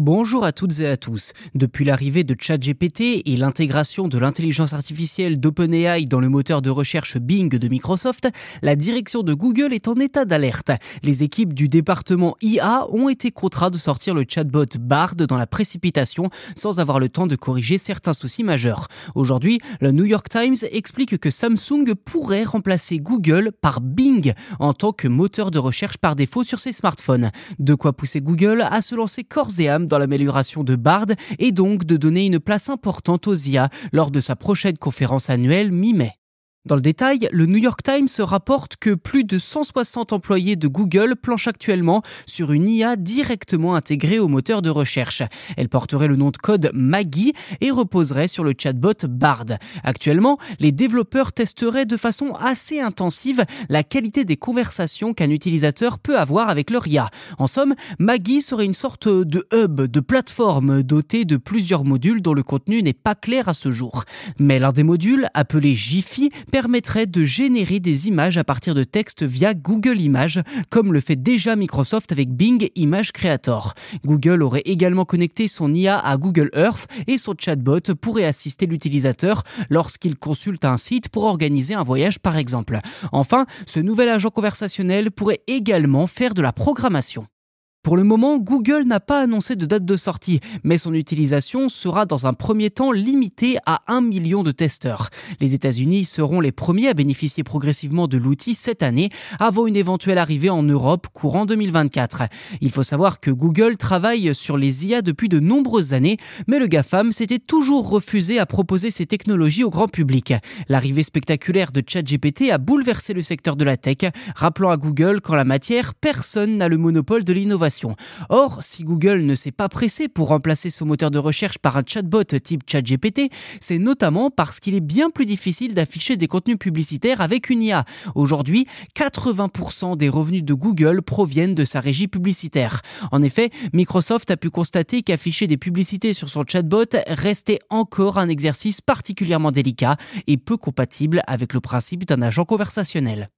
Bonjour à toutes et à tous. Depuis l'arrivée de ChatGPT et l'intégration de l'intelligence artificielle d'OpenAI dans le moteur de recherche Bing de Microsoft, la direction de Google est en état d'alerte. Les équipes du département IA ont été contraintes de sortir le chatbot Bard dans la précipitation sans avoir le temps de corriger certains soucis majeurs. Aujourd'hui, le New York Times explique que Samsung pourrait remplacer Google par Bing en tant que moteur de recherche par défaut sur ses smartphones. De quoi pousser Google à se lancer corps et âme dans l'amélioration de Bard et donc de donner une place importante aux IA lors de sa prochaine conférence annuelle mi-mai. Dans le détail, le New York Times rapporte que plus de 160 employés de Google planchent actuellement sur une IA directement intégrée au moteur de recherche. Elle porterait le nom de code Maggie et reposerait sur le chatbot Bard. Actuellement, les développeurs testeraient de façon assez intensive la qualité des conversations qu'un utilisateur peut avoir avec leur IA. En somme, Maggie serait une sorte de hub, de plateforme dotée de plusieurs modules dont le contenu n'est pas clair à ce jour. Mais l'un des modules, appelé Jiffy, permettrait de générer des images à partir de textes via Google Images, comme le fait déjà Microsoft avec Bing Image Creator. Google aurait également connecté son IA à Google Earth et son chatbot pourrait assister l'utilisateur lorsqu'il consulte un site pour organiser un voyage par exemple. Enfin, ce nouvel agent conversationnel pourrait également faire de la programmation. Pour le moment, Google n'a pas annoncé de date de sortie, mais son utilisation sera dans un premier temps limitée à 1 million de testeurs. Les États-Unis seront les premiers à bénéficier progressivement de l'outil cette année, avant une éventuelle arrivée en Europe courant 2024. Il faut savoir que Google travaille sur les IA depuis de nombreuses années, mais le GAFAM s'était toujours refusé à proposer ces technologies au grand public. L'arrivée spectaculaire de ChatGPT a bouleversé le secteur de la tech, rappelant à Google qu'en la matière, personne n'a le monopole de l'innovation Or, si Google ne s'est pas pressé pour remplacer son moteur de recherche par un chatbot type ChatGPT, c'est notamment parce qu'il est bien plus difficile d'afficher des contenus publicitaires avec une IA. Aujourd'hui, 80% des revenus de Google proviennent de sa régie publicitaire. En effet, Microsoft a pu constater qu'afficher des publicités sur son chatbot restait encore un exercice particulièrement délicat et peu compatible avec le principe d'un agent conversationnel.